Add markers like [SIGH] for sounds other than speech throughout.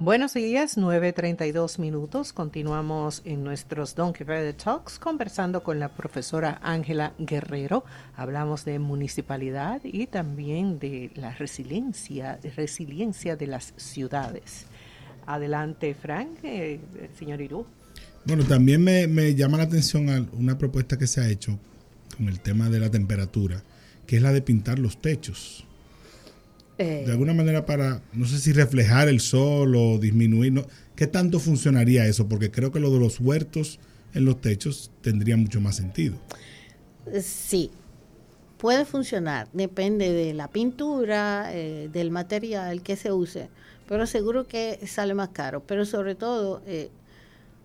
Buenos días, 9.32 minutos. Continuamos en nuestros Donkey Verde Talks conversando con la profesora Ángela Guerrero. Hablamos de municipalidad y también de la resiliencia, resiliencia de las ciudades. Adelante, Frank, eh, señor Irú. Bueno, también me, me llama la atención una propuesta que se ha hecho con el tema de la temperatura, que es la de pintar los techos. Eh, de alguna manera para, no sé si reflejar el sol o disminuir, ¿no? ¿qué tanto funcionaría eso? Porque creo que lo de los huertos en los techos tendría mucho más sentido. Sí, puede funcionar, depende de la pintura, eh, del material que se use, pero seguro que sale más caro, pero sobre todo, eh,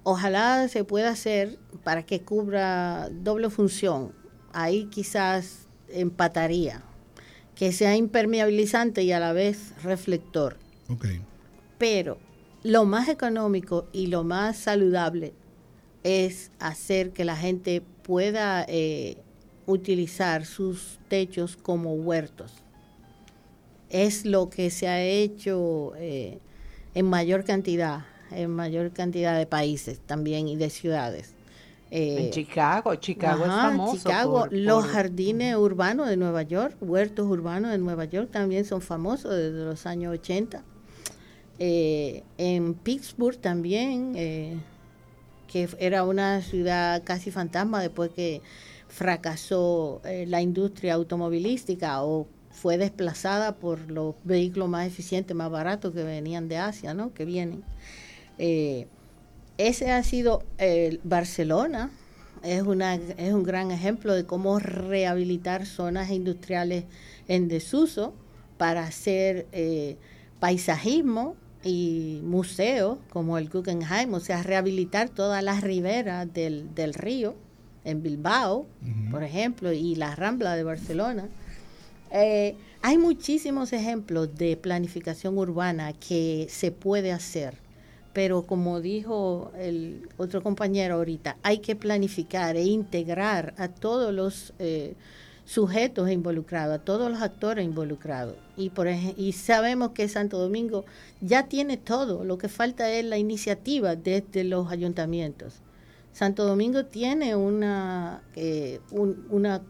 ojalá se pueda hacer para que cubra doble función, ahí quizás empataría que sea impermeabilizante y a la vez reflector. Okay. Pero lo más económico y lo más saludable es hacer que la gente pueda eh, utilizar sus techos como huertos. Es lo que se ha hecho eh, en mayor cantidad, en mayor cantidad de países también y de ciudades. Eh, en Chicago, Chicago es famoso. Chicago, los jardines urbanos de Nueva York, huertos urbanos de Nueva York también son famosos desde los años 80. Eh, en Pittsburgh también, eh, que era una ciudad casi fantasma después que fracasó la industria automovilística o fue desplazada por los vehículos más eficientes, más baratos que venían de Asia, ¿no? Que vienen ese ha sido el Barcelona, es, una, es un gran ejemplo de cómo rehabilitar zonas industriales en desuso para hacer eh, paisajismo y museos como el Guggenheim, o sea, rehabilitar todas las riberas del, río en Bilbao, por ejemplo, y la Rambla de Barcelona. Eh, hay muchísimos ejemplos de planificación urbana que se puede hacer pero como dijo el otro compañero ahorita, hay que planificar e integrar a todos los eh, sujetos involucrados, a todos los actores involucrados. Y, por y sabemos que Santo Domingo ya tiene todo, lo que falta es la iniciativa desde los ayuntamientos. Santo Domingo tiene una, eh, una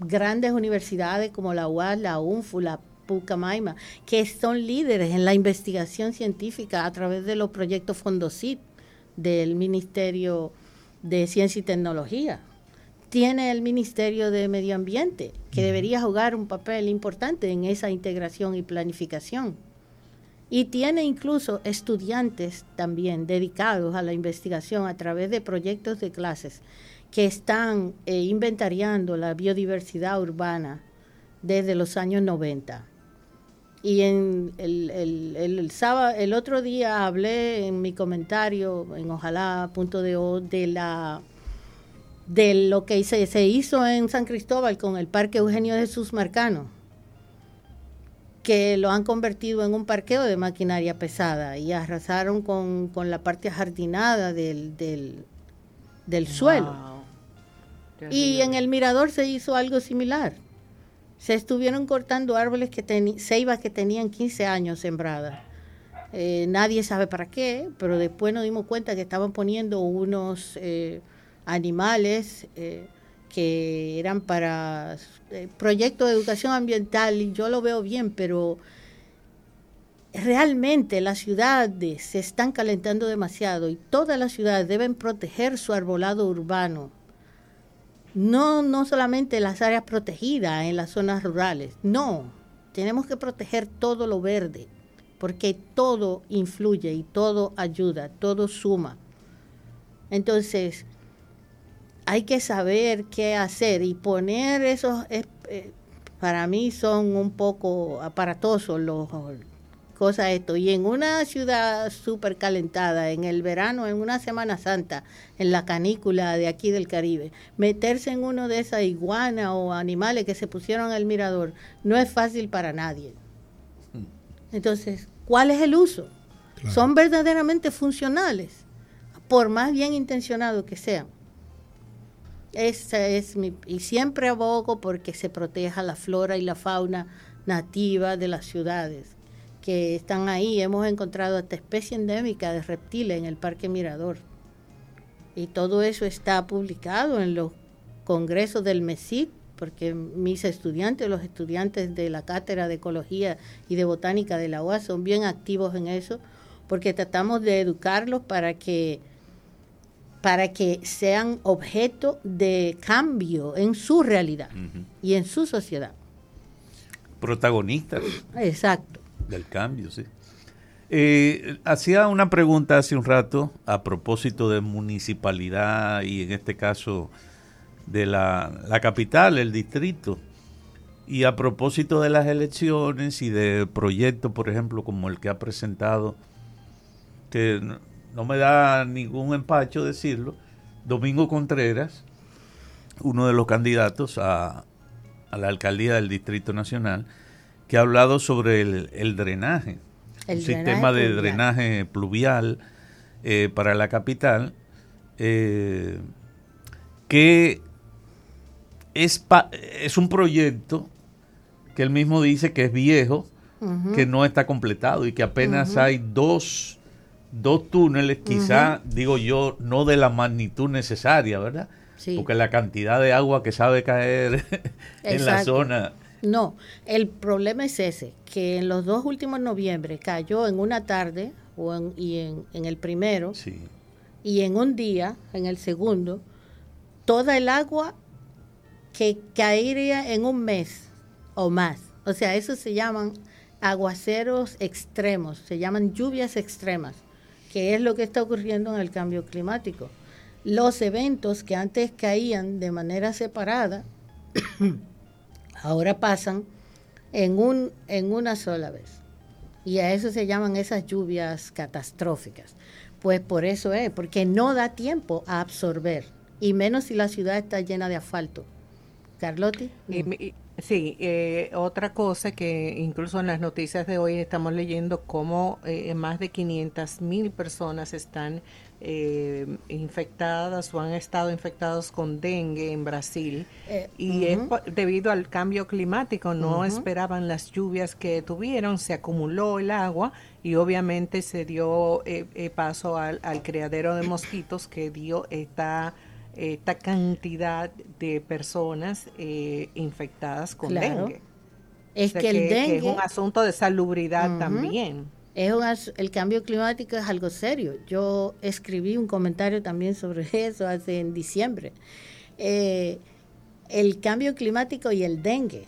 grandes universidades como la UAS, la UNFU, la Pucamaima, que son líderes en la investigación científica a través de los proyectos Fondosit del Ministerio de Ciencia y Tecnología. Tiene el Ministerio de Medio Ambiente, que debería jugar un papel importante en esa integración y planificación. Y tiene incluso estudiantes también dedicados a la investigación a través de proyectos de clases que están eh, inventariando la biodiversidad urbana desde los años 90. Y en el, el, el, sábado, el otro día hablé en mi comentario, en Ojalá, punto de o, de la de lo que se, se hizo en San Cristóbal con el Parque Eugenio Jesús Marcano, que lo han convertido en un parqueo de maquinaria pesada y arrasaron con, la parte jardinada del, del, del suelo. Y en el mirador se hizo algo similar se estuvieron cortando árboles que ceibas que tenían 15 años sembradas. Eh, nadie sabe para qué, pero después nos dimos cuenta que estaban poniendo unos eh, animales eh, que eran para proyectos de educación ambiental y yo lo veo bien, pero realmente las ciudades se están calentando demasiado y todas las ciudades deben proteger su arbolado urbano no, no solamente las áreas protegidas en las zonas rurales, no, tenemos que proteger todo lo verde, porque todo influye y todo ayuda, todo suma. Entonces, hay que saber qué hacer y poner esos, eh, eh, para mí son un poco aparatosos los, cosa esto. Y en una ciudad súper calentada, en el verano, en una Semana Santa, en la canícula de aquí del Caribe, meterse en uno de esas iguanas o animales que se pusieron al mirador no es fácil para nadie. Hmm. Entonces, ¿cuál es el uso? Son verdaderamente funcionales, por más bien intencionados que sean. Esa es mi, y siempre abogo porque se proteja la flora y la fauna nativa de las ciudades que están ahí. Hemos encontrado esta especie endémica de reptiles en el Parque Mirador. Y todo eso está publicado en los congresos del MESIC, porque mis estudiantes, los estudiantes de la Cátedra de Ecología y de Botánica de la UAS son bien activos en eso, porque tratamos de educarlos para que para que sean objeto de cambio en su realidad y en su sociedad. Protagonistas. Exacto. Del cambio, sí. Eh, hacía una pregunta hace un rato a propósito de municipalidad y en este caso de la, la capital, el distrito. Y a propósito de las elecciones y de proyectos, por ejemplo, como el que ha presentado, que no me da ningún empacho decirlo, Domingo Contreras, uno de los candidatos a, la alcaldía del Distrito Nacional, que ha hablado sobre el, drenaje, el sistema de drenaje pluvial eh, para la capital, eh, que es, es un proyecto que él mismo dice que es viejo, que no está completado y que apenas hay dos dos túneles, quizá, digo yo, no de la magnitud necesaria, ¿verdad? Porque la cantidad de agua que sabe caer [LAUGHS] en la zona. No, el problema es ese, que en los dos últimos noviembre cayó en una tarde o en, y en, en el primero y en un día, en el segundo, toda el agua que caería en un mes o más. O sea, eso se llaman aguaceros extremos, se llaman lluvias extremas que es lo que está ocurriendo en el cambio climático. Los eventos que antes caían de manera separada, ahora pasan en, un, en una sola vez. Y a eso se llaman esas lluvias catastróficas. Pues por eso es, porque no da tiempo a absorber, y menos si la ciudad está llena de asfalto. Carlotti. Sí, eh, otra cosa que incluso en las noticias de hoy estamos leyendo cómo eh, más de 500 mil personas están eh, infectadas o han estado infectados con dengue en Brasil. Y es debido al cambio climático, no esperaban las lluvias que tuvieron, se acumuló el agua y obviamente se dio paso al, al criadero de mosquitos que dio esta esta cantidad de personas eh, infectadas con dengue. Es que, el dengue es un asunto de salubridad también. Es el cambio climático es algo serio. Yo escribí un comentario también sobre [LAUGHS] eso hace en diciembre. Eh, el cambio climático y el dengue.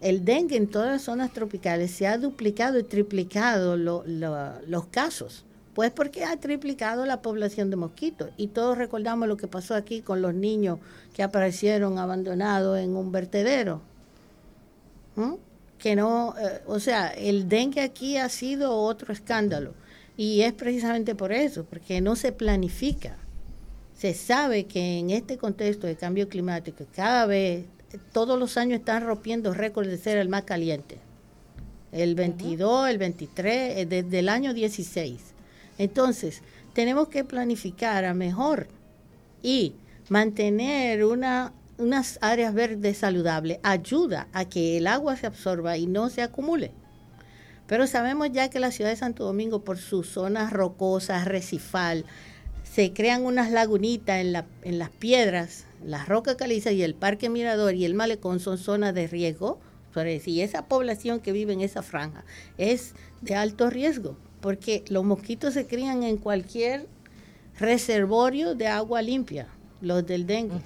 El dengue en todas las zonas tropicales se ha duplicado y triplicado los casos. Pues porque ha triplicado la población de mosquitos. Y todos recordamos lo que pasó aquí con los niños que aparecieron abandonados en un vertedero. ¿Mm? Que no, eh, o sea, el dengue aquí ha sido otro escándalo. Y es precisamente por eso, porque no se planifica. Se sabe que en este contexto de cambio climático, cada vez, todos los años están rompiendo récords de ser el más caliente. El 22, el 23, eh, desde el año 16. Entonces, tenemos que planificar a mejor y mantener una, unas áreas verdes saludables ayuda a que el agua se absorba y no se acumule. Pero sabemos ya que la ciudad de Santo Domingo, por sus zonas rocosas, recifal, se crean unas lagunitas en, la, en las piedras, las rocas calizas y el Parque Mirador y el Malecón son zonas de riesgo. Y esa población que vive en esa franja es de alto riesgo porque los mosquitos se crían en cualquier reservorio de agua limpia, los del dengue.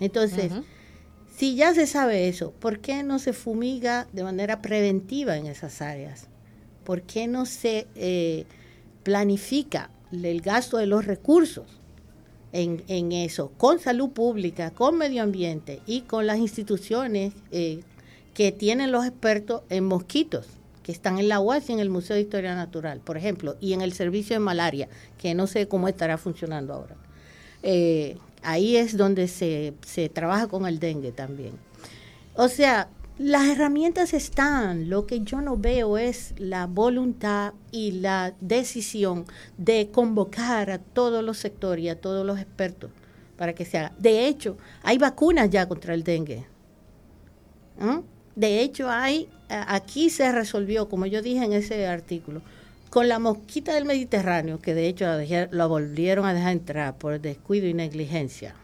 Entonces, si ya se sabe eso, ¿por qué no se fumiga de manera preventiva en esas áreas? ¿Por qué no se eh, planifica el gasto de los recursos en, eso, con salud pública, con medio ambiente y con las instituciones eh, que tienen los expertos en mosquitos? Que están en la UAS y en el Museo de Historia Natural, por ejemplo, y en el servicio de malaria, que no sé cómo estará funcionando ahora. Eh, ahí es donde se, se trabaja con el dengue también. O sea, las herramientas están, lo que yo no veo es la voluntad y la decisión de convocar a todos los sectores y a todos los expertos para que se haga. De hecho, hay vacunas ya contra el dengue. ¿Mm? De hecho, hay aquí se resolvió, como yo dije en ese artículo, con la mosquita del Mediterráneo, que de hecho la, volvieron a dejar entrar por descuido y negligencia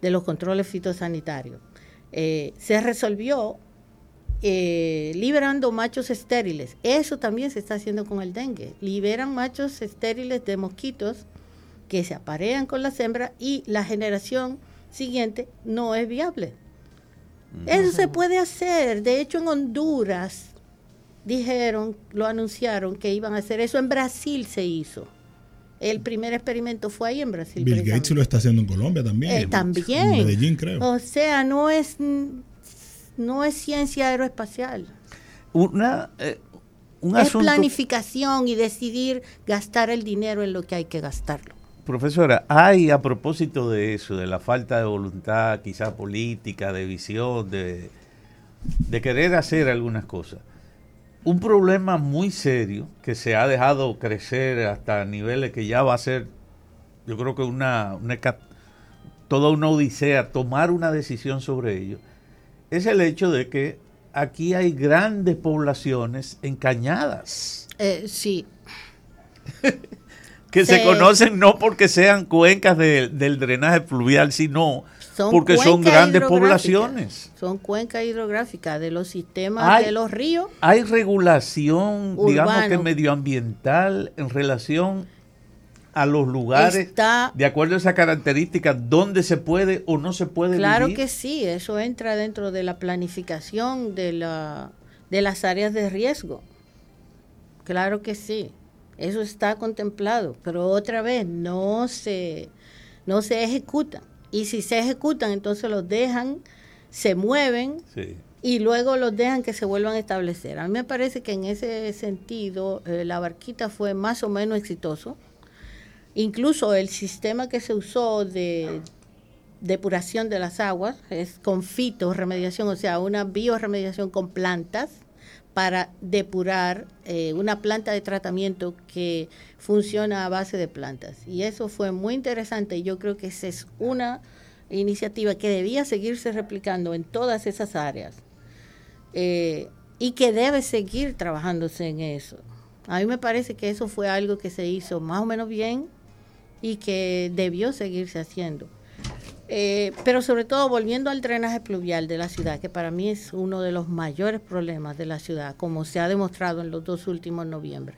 de los controles fitosanitarios, eh, se resolvió eh, liberando machos estériles. Eso también se está haciendo con el dengue. Liberan machos estériles de mosquitos que se aparean con las hembras y la generación siguiente no es viable. Eso se puede hacer. De hecho, en Honduras dijeron, lo anunciaron que iban a hacer eso. En Brasil se hizo. El primer experimento fue ahí en Brasil. Bill Gates lo está haciendo en Colombia también. Eh, también. En Medellín, creo. O sea, no es, no es ciencia aeroespacial. Una, eh, es planificación y decidir gastar el dinero en lo que hay que gastarlo. Profesora, hay a propósito de eso, de la falta de voluntad, quizá política, de visión, de, de querer hacer algunas cosas, un problema muy serio que se ha dejado crecer hasta niveles que ya va a ser, yo creo que una, una toda una odisea tomar una decisión sobre ello, es el hecho de que aquí hay grandes poblaciones encañadas. Eh, sí. [LAUGHS] que se conocen no porque sean cuencas del drenaje pluvial, sino porque son grandes poblaciones. Son cuencas hidrográficas de los sistemas de los ríos. Hay regulación, digamos que medioambiental en relación a los lugares de acuerdo a esa característica dónde se puede o no se puede claro que sí eso entra dentro de la planificación de la de las áreas de riesgo. Claro que sí eso está contemplado, pero otra vez no se, no se ejecutan. Y si se ejecutan, entonces los dejan, se mueven y luego los dejan que se vuelvan a establecer. A mí me parece que en ese sentido eh, la barquita fue más o menos exitoso. Incluso el sistema que se usó de depuración de las aguas es con fitorremediación, o sea, una bioremediación con plantas para depurar eh, una planta de tratamiento que funciona a base de plantas. Y eso fue muy interesante y yo creo que esa es una iniciativa que debía seguirse replicando en todas esas áreas eh, y que debe seguir trabajándose en eso. A mí me parece que eso fue algo que se hizo más o menos bien y que debió seguirse haciendo. Eh, pero sobre todo volviendo al drenaje pluvial de la ciudad, que para mí es uno de los mayores problemas de la ciudad, como se ha demostrado en los dos últimos noviembre.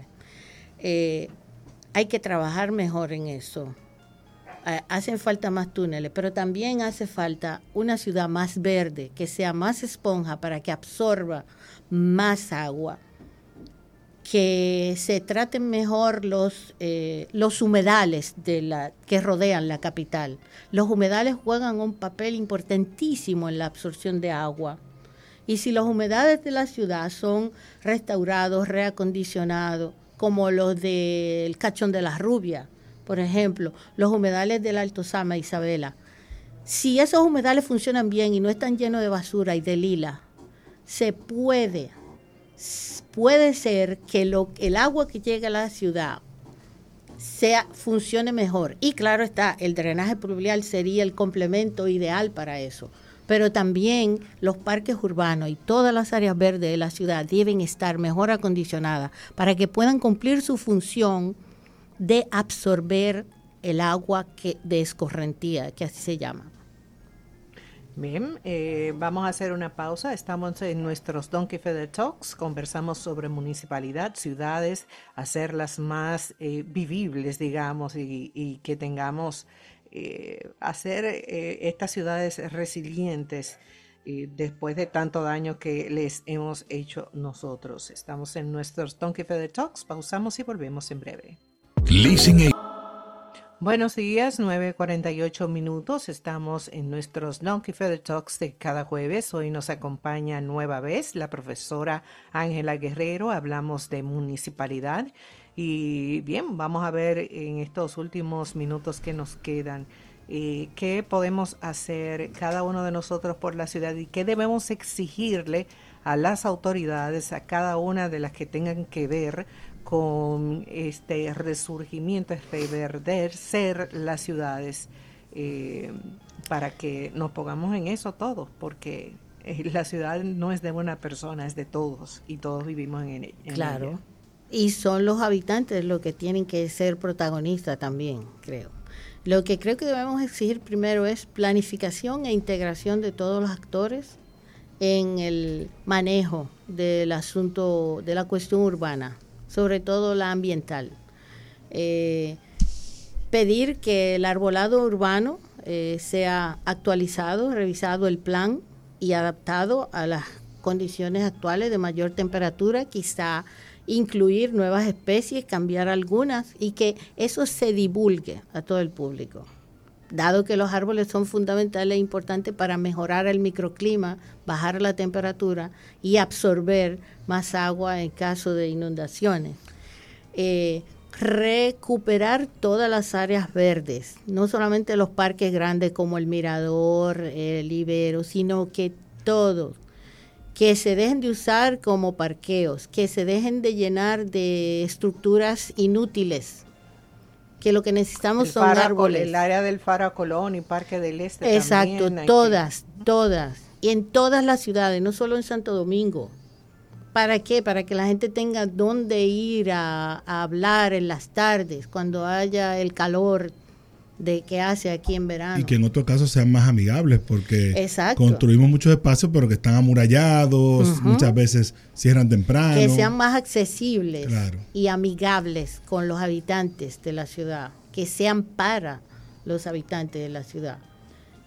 Eh, hay que trabajar mejor en eso. hacen falta más túneles, pero también hace falta una ciudad más verde, que sea más esponja para que absorba más agua que se traten mejor los, eh, los humedales que rodean la capital. Los humedales juegan un papel importantísimo en la absorción de agua. Y si los humedales de la ciudad son restaurados, reacondicionados, como los del Cachón de la Rubia, por ejemplo, los humedales del Alto Sama, Isabela, si esos humedales funcionan bien y no están llenos de basura y de lila, se puede puede ser que lo, el agua que llega a la ciudad sea, funcione mejor. Y claro está, el drenaje pluvial sería el complemento ideal para eso. Pero también los parques urbanos y todas las áreas verdes de la ciudad deben estar mejor acondicionadas para que puedan cumplir su función de absorber el agua que, de escorrentía, que así se llama. Bien, eh, vamos a hacer una pausa. Estamos en nuestros Donkey Feather Talks. Conversamos sobre municipalidad, ciudades, hacerlas más eh, vivibles, digamos, y, que tengamos, eh, hacer estas ciudades resilientes después de tanto daño que les hemos hecho nosotros. Estamos en nuestros Donkey Feather Talks. Pausamos y volvemos en breve. Buenos días, 9.48 minutos. Estamos en nuestros Donkey Feather Talks de cada jueves. Hoy nos acompaña nueva vez la profesora Ángela Guerrero. Hablamos de municipalidad. Y bien, vamos a ver en estos últimos minutos que nos quedan eh, qué podemos hacer cada uno de nosotros por la ciudad y qué debemos exigirle a las autoridades, a cada una de las que tengan que ver con este resurgimiento, este verder ser las ciudades, eh, para que nos pongamos en eso todos, porque la ciudad no es de una persona, es de todos y todos vivimos en, ella. claro. Y son los habitantes los que tienen que ser protagonistas también, creo. Lo que creo que debemos exigir primero es planificación e integración de todos los actores en el manejo del asunto, de la cuestión urbana, sobre todo la ambiental. Eh, pedir que el arbolado urbano eh, sea actualizado, revisado el plan y adaptado a las condiciones actuales de mayor temperatura, quizá incluir nuevas especies, cambiar algunas y que eso se divulgue a todo el público. Dado que los árboles son fundamentales e importantes para mejorar el microclima, bajar la temperatura y absorber más agua en caso de inundaciones. Eh, recuperar todas las áreas verdes, no solamente los parques grandes como el Mirador, el Ibero, sino que todos, que se dejen de usar como parqueos, que se dejen de llenar de estructuras inútiles, que lo que necesitamos son árboles. El área del Fara Colón y Parque del Este. Exacto, todas, todas. Y en todas las ciudades, no solo en Santo Domingo. ¿Para qué? Para que la gente tenga dónde ir a hablar en las tardes, cuando haya el calor de que hace aquí en verano. Y que en otros casos sean más amigables, porque construimos muchos espacios, pero que están amurallados, muchas veces cierran temprano. Que sean más accesibles y amigables con los habitantes de la ciudad, que sean para los habitantes de la ciudad.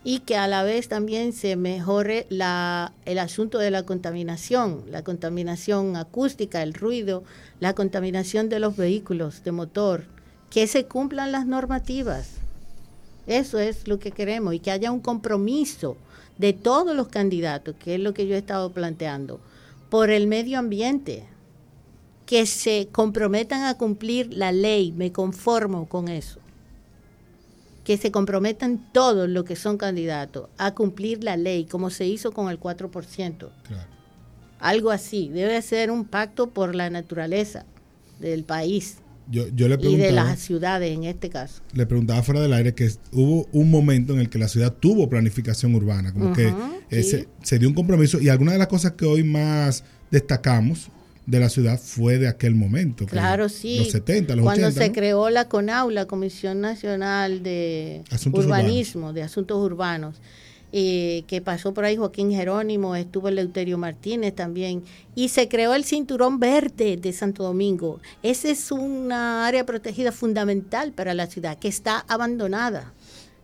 Y que a la vez también se mejore la, el asunto de la contaminación, la contaminación acústica, el ruido, la contaminación de los vehículos de motor, que se cumplan las normativas eso es lo que queremos y que haya un compromiso de todos los candidatos, que es lo que yo he estado planteando, por el medio ambiente, que se comprometan a cumplir la ley, me conformo con eso. Que se comprometan todos los que son candidatos a cumplir la ley, como se hizo con el 4%. Algo así, debe ser un pacto por la naturaleza del país. Yo, yo le y de las ciudades en este caso. Le preguntaba fuera del aire que hubo un momento en el que la ciudad tuvo planificación urbana, como que se, dio un compromiso y alguna de las cosas que hoy más destacamos de la ciudad fue de aquel momento. Claro, sí. Los 70, los Cuando se creó la CONAU, la Comisión Nacional de Urbanismo, de Asuntos Urbanos eh, que pasó por ahí Joaquín Jerónimo, estuvo Leuterio Martínez también, y se creó el Cinturón Verde de Santo Domingo. Esa es una área protegida fundamental para la ciudad, que está abandonada,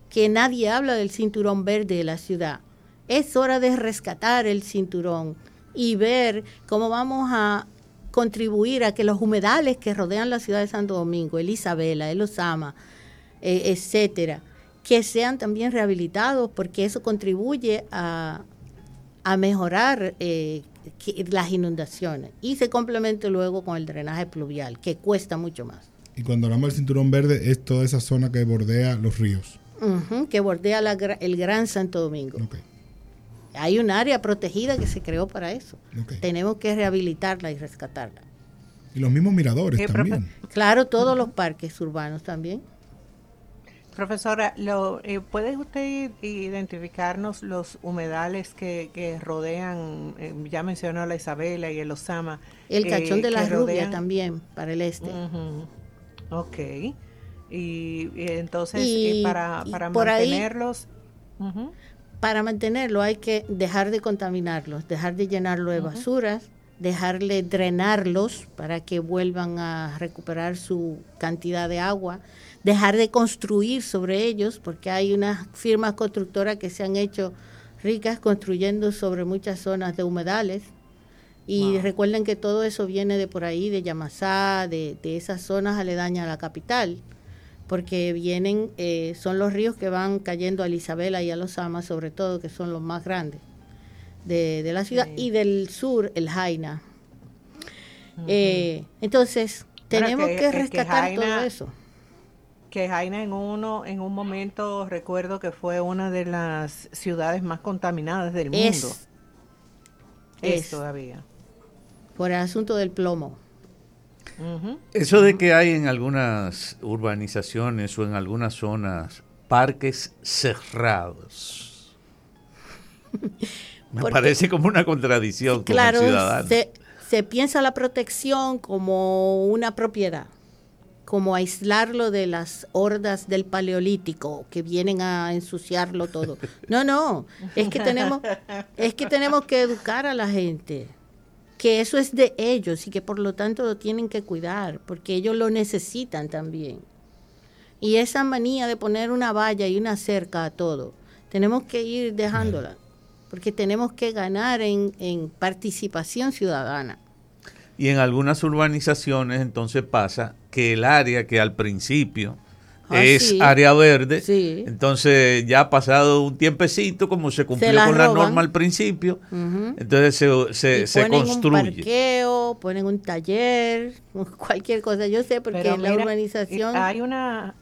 que nadie habla del Cinturón Verde de la ciudad. Es hora de rescatar el cinturón y ver cómo vamos a contribuir a que los humedales que rodean la ciudad de Santo Domingo, el Isabela, el Osama, eh, etcétera, que sean también rehabilitados, porque eso contribuye a, mejorar eh, las inundaciones y se complementa luego con el drenaje pluvial, que cuesta mucho más. Y cuando hablamos del cinturón verde, es toda esa zona que bordea los ríos. que bordea el Gran Santo Domingo. Hay un área protegida que se creó para eso. Tenemos que rehabilitarla y rescatarla. Y los mismos miradores también. Claro, todos los parques urbanos también. Profesora, lo, eh, ¿puede usted identificarnos los humedales que, rodean, eh, ya mencionó la Isabela y el Osama? El eh, cachón de la rubia también, para el este. Ok. Y, entonces, para, para mantenerlos... Para mantenerlo hay que dejar de contaminarlos, dejar de llenarlo de basuras, dejarle drenarlos para que vuelvan a recuperar su cantidad de agua dejar de construir sobre ellos, porque hay unas firmas constructoras que se han hecho ricas construyendo sobre muchas zonas de humedales. Y recuerden que todo eso viene de por ahí, de Yamasá, de, esas zonas aledañas a la capital, porque vienen, eh, son los ríos que van cayendo a Isabela y a Los Amas, sobre todo, que son los más grandes de, la ciudad, y del sur, el Jaina. Eh, entonces, tenemos que, rescatar todo eso que Jaina en uno en un momento recuerdo que fue una de las ciudades más contaminadas del mundo. Es, todavía. Por el asunto del plomo. Eso de que hay en algunas urbanizaciones o en algunas zonas parques cerrados. [LAUGHS] Me parece como una contradicción claro, Se, se piensa la protección como una propiedad, como aislarlo de las hordas del paleolítico que vienen a ensuciarlo todo. [LAUGHS] No, no, es que tenemos, es que tenemos que educar a la gente que eso es de ellos y que por lo tanto lo tienen que cuidar, porque ellos lo necesitan también. Y esa manía de poner una valla y una cerca a todo, tenemos que ir dejándola, porque tenemos que ganar en, en participación ciudadana. Y en algunas urbanizaciones entonces pasa que el área que al principio Ah, es área verde. Entonces ya ha pasado un tiempecito, como se cumplió con la norma al principio, entonces se, se, se ponen construye. un parqueo, ponen un taller, [LAUGHS] cualquier cosa. Yo sé porque en la urbanización... Hay una...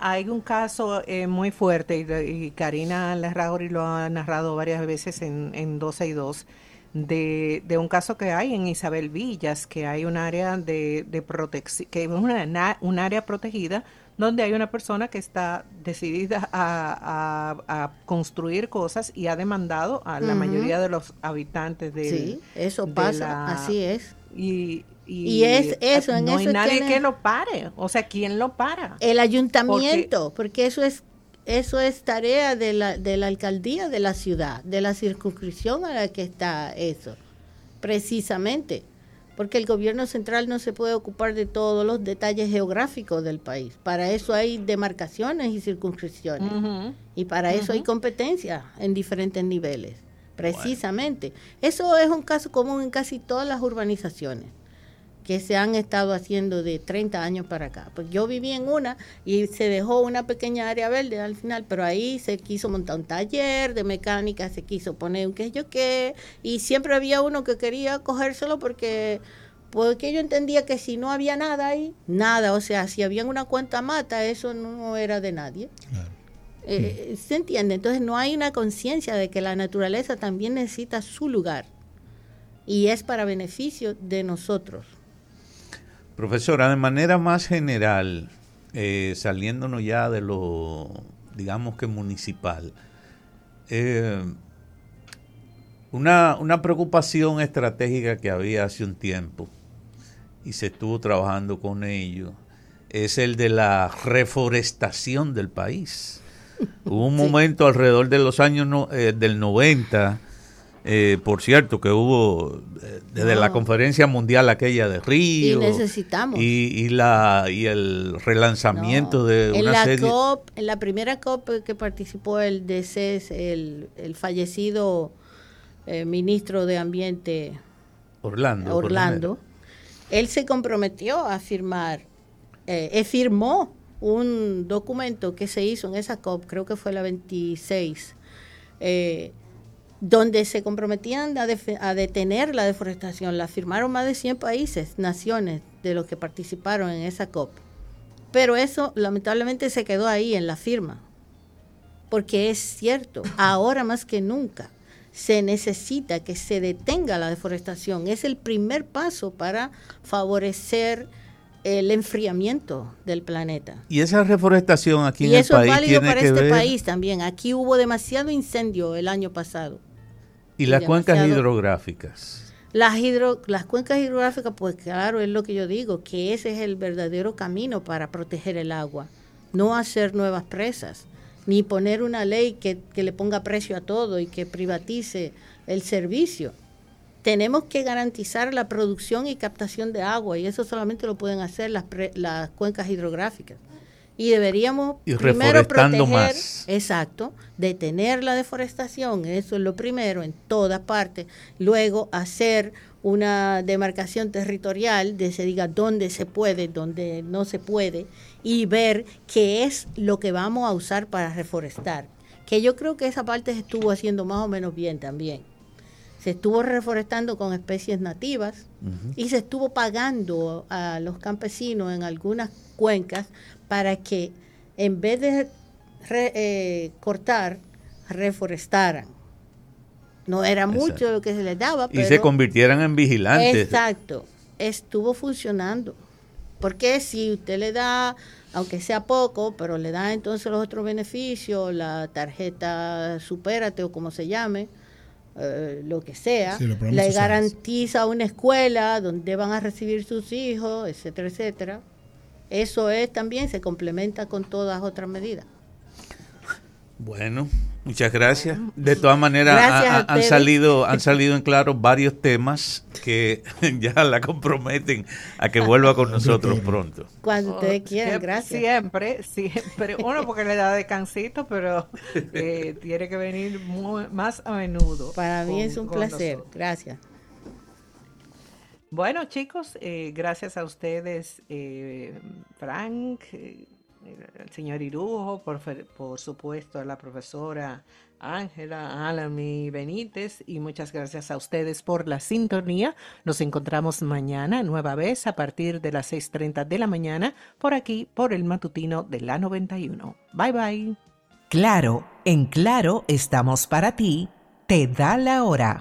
Hay un caso eh, muy fuerte y, Karina Larrauri lo ha narrado varias veces en, en 12 y 2 de, de, un caso que hay en Isabel Villas, que hay un área de, de protección, que es una, un área protegida donde hay una persona que está decidida a, construir cosas y ha demandado a la mayoría de los habitantes de Sí, eso pasa, así es. Y, y, es eso, en no hay nadie que lo pare, o sea, ¿quién lo para? El ayuntamiento, porque, eso es eso es tarea de la, de la alcaldía de la ciudad, de la circunscripción a la que está eso, precisamente porque el gobierno central no se puede ocupar de todos los detalles geográficos del país. Para eso hay demarcaciones y circunscripciones. Y para eso hay competencia en diferentes niveles, precisamente. Eso es un caso común en casi todas las urbanizaciones que se han estado haciendo de 30 años para acá. Pues yo viví en una y se dejó una pequeña área verde al final, pero ahí se quiso montar un taller de mecánica, se quiso poner un qué yo qué, y siempre había uno que quería cogérselo porque porque yo entendía que si no había nada ahí, nada, o sea, si había una cuenta mata, eso no era de nadie. Eh, ¿Se entiende? Entonces no hay una conciencia de que la naturaleza también necesita su lugar y es para beneficio de nosotros. Profesora, de manera más general, eh, saliéndonos ya de lo, digamos que municipal, eh, una, una preocupación estratégica que había hace un tiempo y se estuvo trabajando con ello, es el de la reforestación del país. Hubo un momento alrededor de los años eh, del 90, eh, por cierto, que hubo eh, desde la conferencia mundial aquella de Río. Y necesitamos. Y, la, y el relanzamiento de en una la serie. COP, en la primera COP que participó el DCES, el, el fallecido ministro de Ambiente Orlando. Orlando él se comprometió a firmar, eh, firmó un documento que se hizo en esa COP, creo que fue la 26, eh, donde se comprometían a, a, detener la deforestación. La firmaron más de 100 países, naciones de los que participaron en esa COP. Pero eso lamentablemente se quedó ahí en la firma, porque es cierto, [COUGHS] ahora más que nunca se necesita que se detenga la deforestación. Es el primer paso para favorecer el enfriamiento del planeta. Y esa reforestación aquí en el país. Y eso es válido para este país también. Aquí hubo demasiado incendio el año pasado. ¿Y, las cuencas hidrográficas? Las, hidro, las cuencas hidrográficas, pues claro, es lo que yo digo, que ese es el verdadero camino para proteger el agua. No hacer nuevas presas ni poner una ley que, le ponga precio a todo y que privatice el servicio. Tenemos que garantizar la producción y captación de agua y eso solamente lo pueden hacer las, las cuencas hidrográficas. Y deberíamos primero proteger, más. exacto, detener la deforestación, eso es lo primero en todas partes. Luego hacer una demarcación territorial de se diga dónde se puede, dónde no se puede y ver qué es lo que vamos a usar para reforestar. Que yo creo que esa parte se estuvo haciendo más o menos bien también. Se estuvo reforestando con especies nativas y se estuvo pagando a los campesinos en algunas cuencas para que en vez de eh, cortar, reforestaran. No era mucho lo que se les daba. y se convirtieran en vigilantes. Exacto. Estuvo funcionando. Porque si usted le da, aunque sea poco, pero le da entonces los otros beneficios, la tarjeta Supérate o como se llame, eh, lo que sea, le garantiza una escuela donde van a recibir sus hijos, etcétera, etcétera. Eso es también, se complementa con todas otras medidas. Bueno, muchas gracias. De todas maneras, han salido, han salido en claro varios temas que [LAUGHS] ya la comprometen a que vuelva con nosotros pronto. Cuando ustedes quieran, gracias. Siempre, siempre. Uno porque le da descansito, pero eh, tiene que venir más a menudo. Para mí es un placer. Gracias. Bueno, chicos, eh, gracias a ustedes, eh, Frank el señor Irujo, por, por supuesto a la profesora Ángela, Alami Benítez y muchas gracias a ustedes por la sintonía. Nos encontramos mañana nueva vez a partir de las 6.30 de la mañana por aquí, por el matutino de la 91. Bye bye. Claro, en claro estamos para ti. Te da la hora.